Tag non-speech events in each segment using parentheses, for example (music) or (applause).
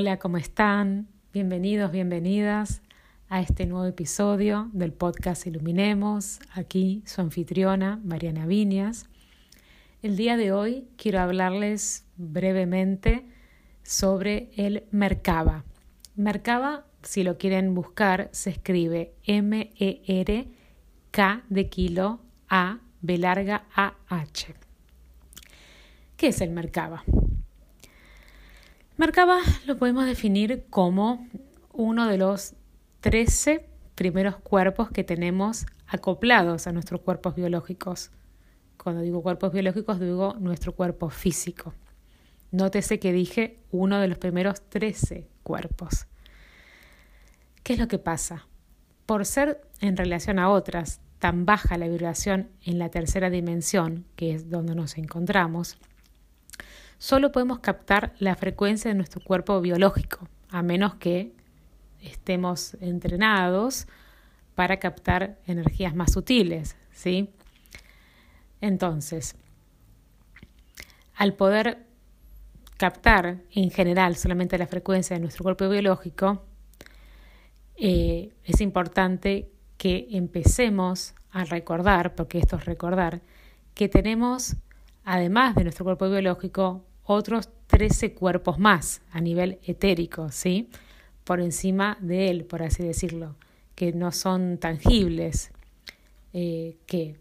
Hola, ¿cómo están? Bienvenidos, bienvenidas a este nuevo episodio del podcast Iluminemos. Aquí su anfitriona, Mariana Viñas. El día de hoy quiero hablarles brevemente sobre el Merkaba. Merkaba, si lo quieren buscar, se escribe M-E-R-K de kilo A, B larga A-H. ¿Qué es el Merkaba? Merkaba lo podemos definir como uno de los 13 primeros cuerpos que tenemos acoplados a nuestros cuerpos biológicos. Cuando digo cuerpos biológicos, digo nuestro cuerpo físico. Nótese que dije uno de los primeros 13 cuerpos. ¿Qué es lo que pasa? Por ser en relación a otras tan baja la vibración en la tercera dimensión, que es donde nos encontramos, solo podemos captar la frecuencia de nuestro cuerpo biológico, a menos que estemos entrenados para captar energías más sutiles, ¿sí? Entonces, al poder captar en general solamente la frecuencia de nuestro cuerpo biológico, eh, es importante que empecemos a recordar, porque esto es recordar, que tenemos, además de nuestro cuerpo biológico, otros 13 cuerpos más a nivel etérico, ¿sí? Por encima de él, por así decirlo, que no son tangibles, eh, que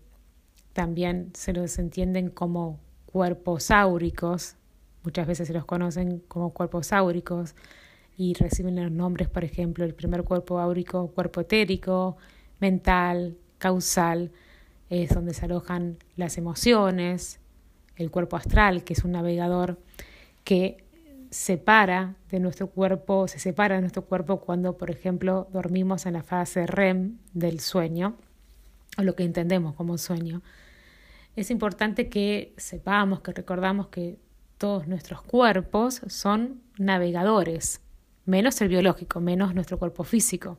también se los entienden como cuerpos áuricos, muchas veces se los conocen como cuerpos áuricos y reciben los nombres, por ejemplo, el primer cuerpo áurico, cuerpo etérico, mental, causal, es donde se alojan las emociones, el cuerpo astral, que es un navegador que separa de nuestro cuerpo, se separa de nuestro cuerpo cuando, por ejemplo, dormimos en la fase REM del sueño, o lo que entendemos como sueño. Es importante que sepamos, que recordamos que todos nuestros cuerpos son navegadores, menos el biológico, menos nuestro cuerpo físico.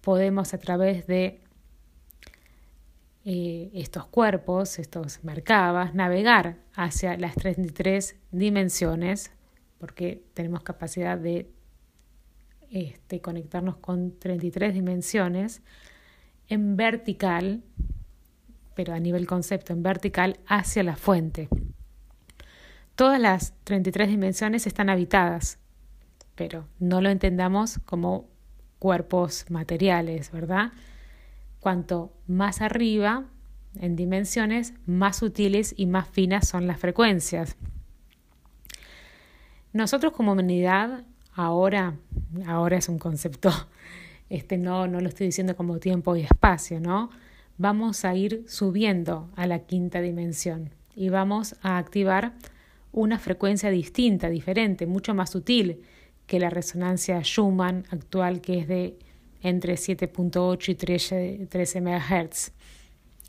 Podemos a través de eh, estos cuerpos, estos mercabas, navegar hacia las 33 dimensiones, porque tenemos capacidad de este, conectarnos con 33 dimensiones en vertical, pero a nivel concepto, en vertical hacia la fuente. Todas las 33 dimensiones están habitadas, pero no lo entendamos como cuerpos materiales, ¿verdad? Cuanto más arriba en dimensiones, más sutiles y más finas son las frecuencias. Nosotros como humanidad, ahora, ahora es un concepto, (laughs) este no, no lo estoy diciendo como tiempo y espacio, ¿no? Vamos a ir subiendo a la quinta dimensión y vamos a activar una frecuencia distinta, diferente, mucho más sutil que la resonancia Schumann actual, que es de entre 7.8 y 13, MHz.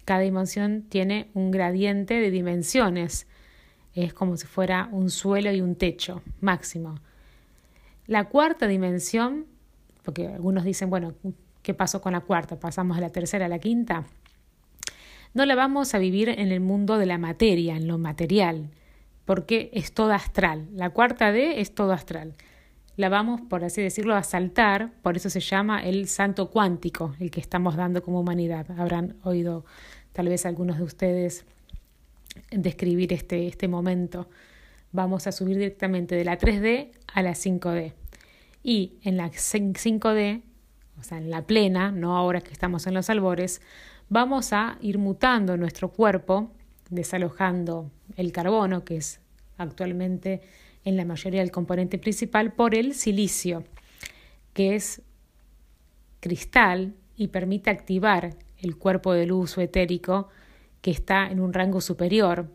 Cada dimensión tiene un gradiente de dimensiones. Es como si fuera un suelo y un techo máximo. La cuarta dimensión, porque algunos dicen, bueno, ¿qué pasó con la cuarta? ¿Pasamos a la tercera, a la quinta? No la vamos a vivir en el mundo de la materia, en lo material, porque es todo astral. La cuarta D es todo astral la vamos, por así decirlo, a saltar, por eso se llama el santo cuántico, el que estamos dando como humanidad. Habrán oído tal vez algunos de ustedes describir este, este momento. Vamos a subir directamente de la 3D a la 5D. Y en la 5D, o sea, en la plena, no ahora que estamos en los albores, vamos a ir mutando nuestro cuerpo, desalojando el carbono, que es actualmente en la mayoría del componente principal por el silicio, que es cristal y permite activar el cuerpo de luz etérico que está en un rango superior,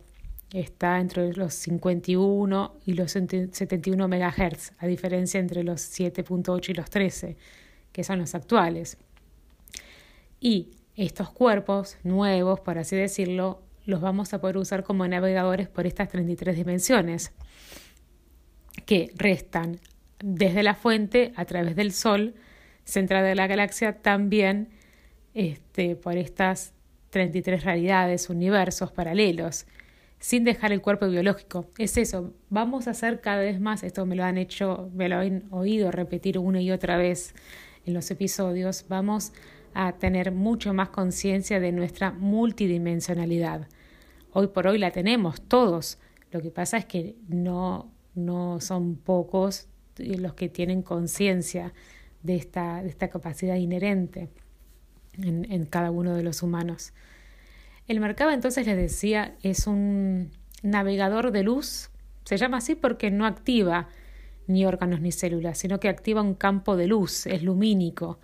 está entre los 51 y los 71 MHz, a diferencia entre los 7.8 y los 13, que son los actuales. Y estos cuerpos nuevos, por así decirlo, los vamos a poder usar como navegadores por estas 33 dimensiones que restan desde la fuente a través del Sol, central de la galaxia, también este, por estas 33 realidades, universos paralelos, sin dejar el cuerpo biológico. Es eso, vamos a hacer cada vez más, esto me lo han hecho, me lo han oído repetir una y otra vez en los episodios, vamos a tener mucho más conciencia de nuestra multidimensionalidad. Hoy por hoy la tenemos todos. Lo que pasa es que no, no son pocos los que tienen conciencia de esta, de esta capacidad inherente en, en cada uno de los humanos. El Merkaba entonces les decía es un navegador de luz, se llama así porque no activa ni órganos ni células, sino que activa un campo de luz, es lumínico.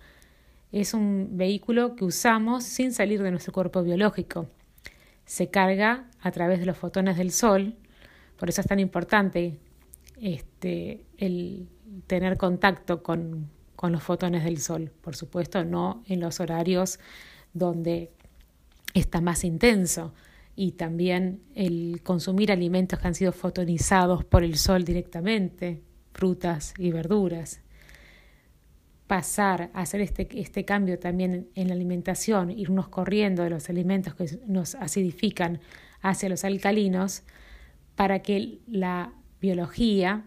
Es un vehículo que usamos sin salir de nuestro cuerpo biológico. Se carga a través de los fotones del sol, por eso es tan importante este, el tener contacto con, con los fotones del sol. Por supuesto, no en los horarios donde está más intenso y también el consumir alimentos que han sido fotonizados por el sol directamente, frutas y verduras. Pasar a hacer este, este cambio también en la alimentación, irnos corriendo de los alimentos que nos acidifican hacia los alcalinos, para que la biología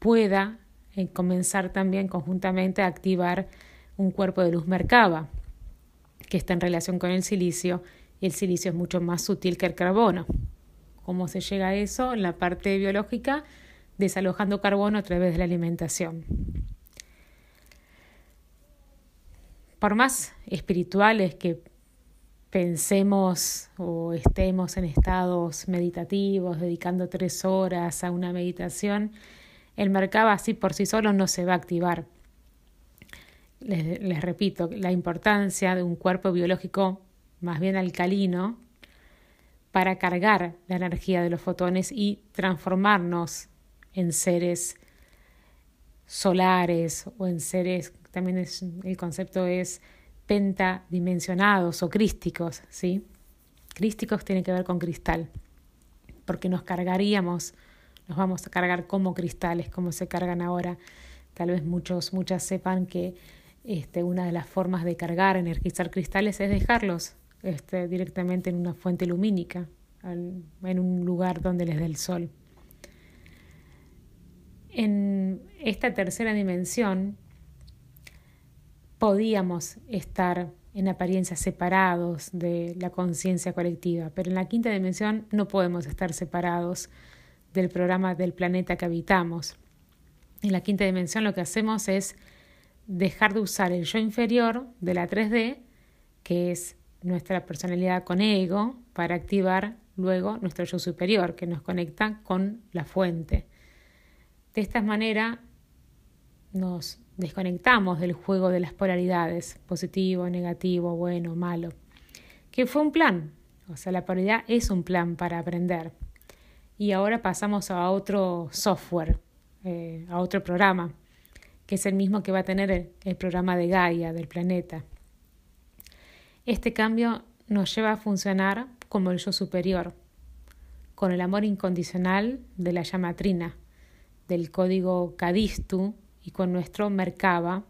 pueda eh, comenzar también conjuntamente a activar un cuerpo de luz mercaba que está en relación con el silicio y el silicio es mucho más sutil que el carbono. ¿Cómo se llega a eso? En la parte biológica, desalojando carbono a través de la alimentación. Por más espirituales que pensemos o estemos en estados meditativos, dedicando tres horas a una meditación, el mercado así por sí solo no se va a activar. Les, repito, la importancia de un cuerpo biológico más bien alcalino para cargar la energía de los fotones y transformarnos en seres solares o en seres, también es, el concepto es pentadimensionados o crísticos, ¿sí? Crísticos tiene que ver con cristal, porque nos cargaríamos, nos vamos a cargar como cristales, como se cargan ahora. Tal vez muchos, muchas sepan que este, una de las formas de cargar, energizar cristales es dejarlos este, directamente en una fuente lumínica, en un lugar donde les dé el sol. En esta tercera dimensión podíamos estar en apariencia separados de la conciencia colectiva, pero en la quinta dimensión no podemos estar separados del programa del planeta que habitamos. En la quinta dimensión lo que hacemos es dejar de usar el yo inferior de la 3D, que es nuestra personalidad con ego, para activar luego nuestro yo superior, que nos conecta con la fuente. De esta manera nos desconectamos del juego de las polaridades, positivo, negativo, bueno, malo, que fue un plan, o sea, la polaridad es un plan para aprender. Y ahora pasamos a otro software, eh, a otro programa que es el mismo que va a tener el, programa de Gaia del planeta. Este cambio nos lleva a funcionar como el yo superior, con el amor incondicional de la llamatrina, del código Cadistu y con nuestro Merkaba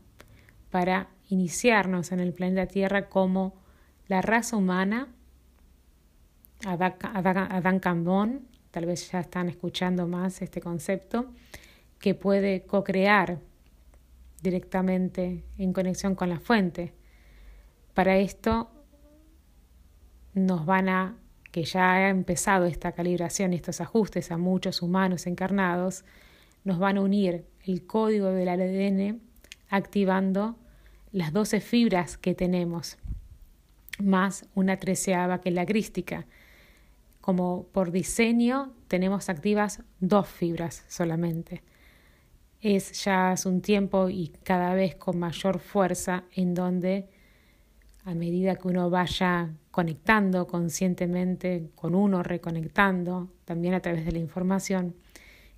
para iniciarnos en el planeta Tierra como la raza humana, Adán Cambón, tal vez ya están escuchando más este concepto, que puede co-crear directamente en conexión con la fuente. Para esto nos van a, que ya ha empezado esta calibración y estos ajustes a muchos humanos encarnados, nos van a unir el código del ADN activando las 12 fibras que tenemos, más una treceava que es la crística. Como por diseño tenemos activas dos fibras solamente es ya hace un tiempo y cada vez con mayor fuerza en donde a medida que uno vaya conectando conscientemente con uno, reconectando también a través de la información,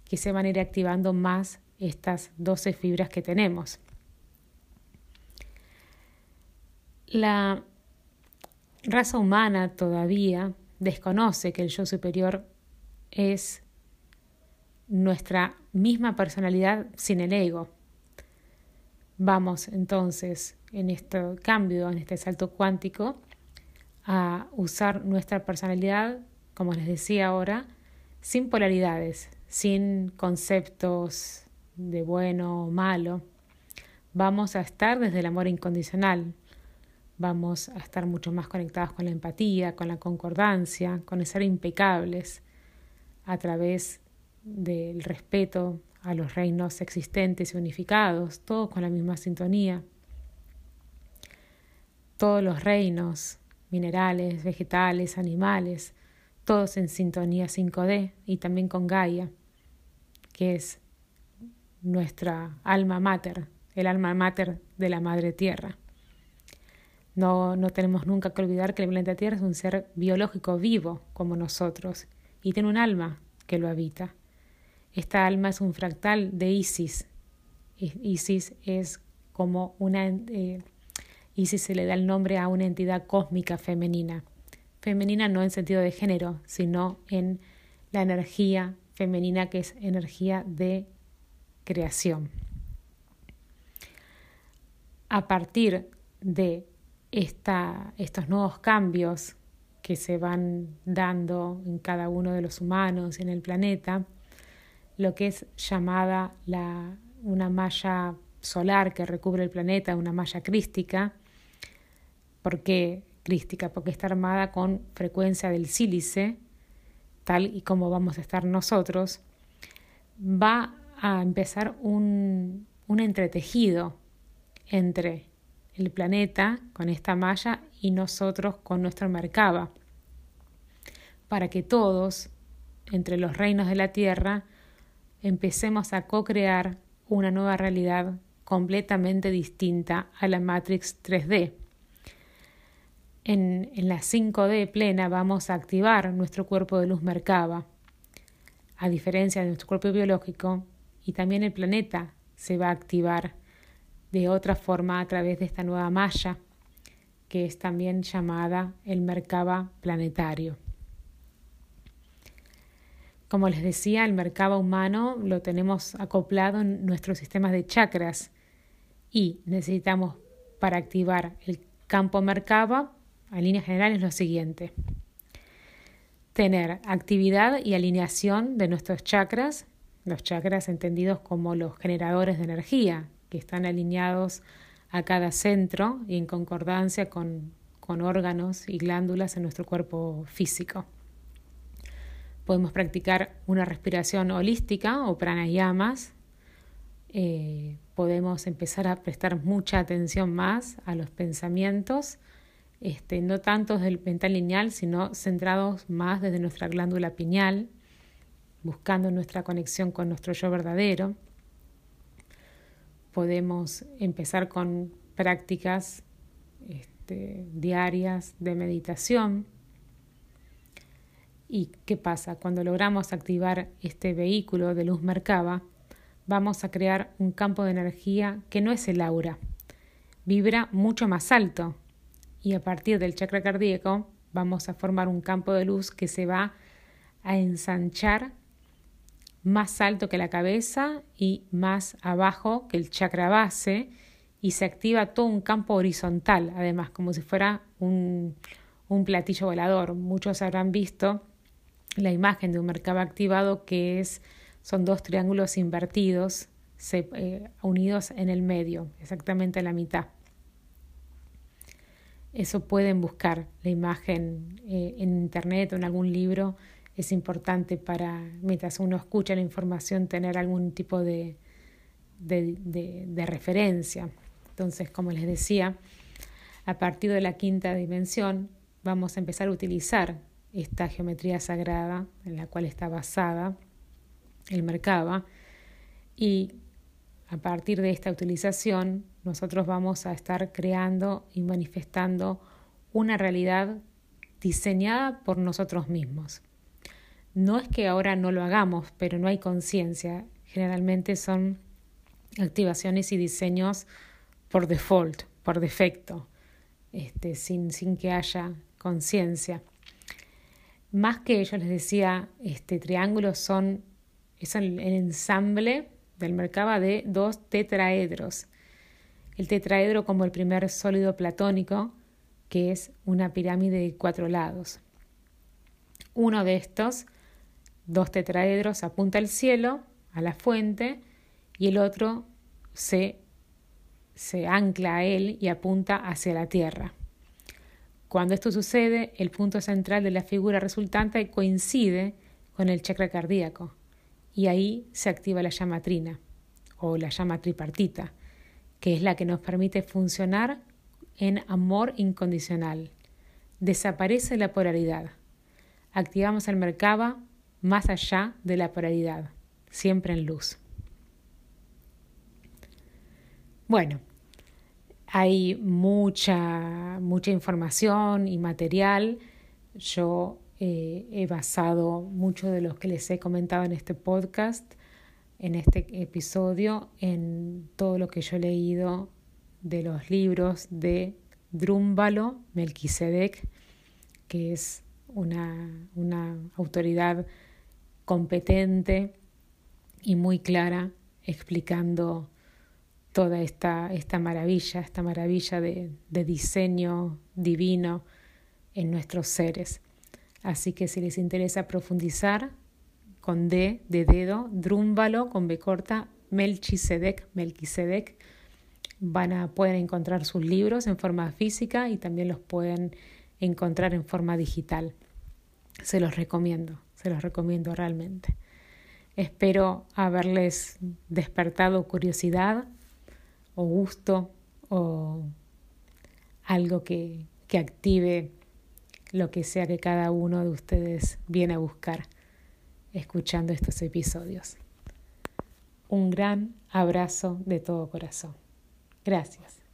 que se van a ir activando más estas 12 fibras que tenemos. La raza humana todavía desconoce que el yo superior es nuestra misma personalidad sin el ego. Vamos entonces en este cambio, en este salto cuántico, a usar nuestra personalidad como les decía ahora, sin polaridades, sin conceptos de bueno o malo. Vamos a estar desde el amor incondicional, vamos a estar mucho más conectados con la empatía, con la concordancia, con el ser impecables a través del respeto a los reinos existentes y unificados, todos con la misma sintonía. Todos los reinos, minerales, vegetales, animales, todos en sintonía 5D y también con Gaia, que es nuestra alma mater, el alma mater de la Madre Tierra. No, no tenemos nunca que olvidar que el planeta Tierra es un ser biológico vivo como nosotros y tiene un alma que lo habita. Esta alma es un fractal de Isis. Isis es como una... Eh, Isis se le da el nombre a una entidad cósmica femenina femenina no en sentido de género, sino en la energía femenina que es energía de creación. A partir de esta, estos nuevos cambios que se van dando en cada uno de los humanos en el planeta, lo que es llamada la, una malla solar que recubre el planeta, una malla crística, porque crística, porque está armada con frecuencia del sílice, tal y como vamos a estar nosotros, va a empezar un, un entretejido entre el planeta con esta malla y nosotros con nuestra Merkaba, para que todos, entre los reinos de la Tierra, empecemos a co-crear una nueva realidad completamente distinta a la Matrix 3D en, la 5D plena vamos a activar nuestro cuerpo de luz Merkaba, a diferencia de nuestro cuerpo biológico, y también el planeta se va a activar de otra forma a través de esta nueva malla, que es también llamada el Merkaba planetario. Como les decía, el Merkaba humano lo tenemos acoplado en nuestros sistemas de chakras y necesitamos para activar el campo Merkaba en líneas generales lo siguiente. Tener actividad y alineación de nuestros chakras, los chakras entendidos como los generadores de energía, que están alineados a cada centro y en concordancia con, con órganos y glándulas en nuestro cuerpo físico. Podemos practicar una respiración holística o pranayamas. Eh, podemos empezar a prestar mucha atención más a los pensamientos este, no tanto desde el mental lineal, sino centrados más desde nuestra glándula pineal, buscando nuestra conexión con nuestro yo verdadero. Podemos empezar con prácticas este, diarias de meditación. ¿Y qué pasa? Cuando logramos activar este vehículo de luz Merkaba, vamos a crear un campo de energía que no es el aura, vibra mucho más alto, y a partir del chakra cardíaco vamos a formar un campo de luz que se va a ensanchar más alto que la cabeza y más abajo que el chakra base y se activa todo un campo horizontal, además, como si fuera un, un platillo volador. Muchos habrán visto la imagen de un mercado activado que es, son dos triángulos invertidos eh, unidos en el medio, exactamente a la mitad. Eso pueden buscar la imagen eh, en internet o en algún libro. Es importante para, mientras uno escucha la información, tener algún tipo de, de, referencia. Entonces, como les decía, a partir de la quinta dimensión vamos a empezar a utilizar esta geometría sagrada en la cual está basada el Merkaba y a partir de esta utilización, nosotros vamos a estar creando y manifestando una realidad diseñada por nosotros mismos. No es que ahora no lo hagamos, pero no hay conciencia. Generalmente son activaciones y diseños por default, por defecto, este, sin, sin que haya conciencia. Más que yo les decía, este, triángulos son, es el ensamble del Merkaba de dos tetraedros. El tetraedro como el primer sólido platónico, que es una pirámide de cuatro lados. Uno de estos, dos tetraedros, apunta al cielo, a la fuente, y el otro se, se ancla a él y apunta hacia la tierra. Cuando esto sucede, el punto central de la figura resultante coincide con el chakra cardíaco y ahí se activa la llama trina o la llama tripartita, que es la que nos permite funcionar en amor incondicional. Desaparece la polaridad. Activamos el Merkaba más allá de la polaridad, siempre en luz. Bueno, hay mucha, mucha información y material. Yo eh, he basado mucho de lo que les he comentado en este podcast, en este episodio, en todo lo que yo he leído de los libros de Drúmbalo Melquisedec, que es una, una autoridad competente y muy clara explicando toda esta, esta maravilla, esta maravilla de, de diseño divino en nuestros seres. Así que si les interesa profundizar, con D de dedo, Drúmbalo con B corta, Melchisedec, Melquisedec, van a pueden encontrar sus libros en forma física y también los pueden encontrar en forma digital. Se los recomiendo, se los recomiendo realmente. Espero haberles despertado curiosidad o gusto o algo que, que active lo que sea que cada uno de ustedes viene a buscar escuchando estos episodios. Un gran abrazo de todo corazón. Gracias.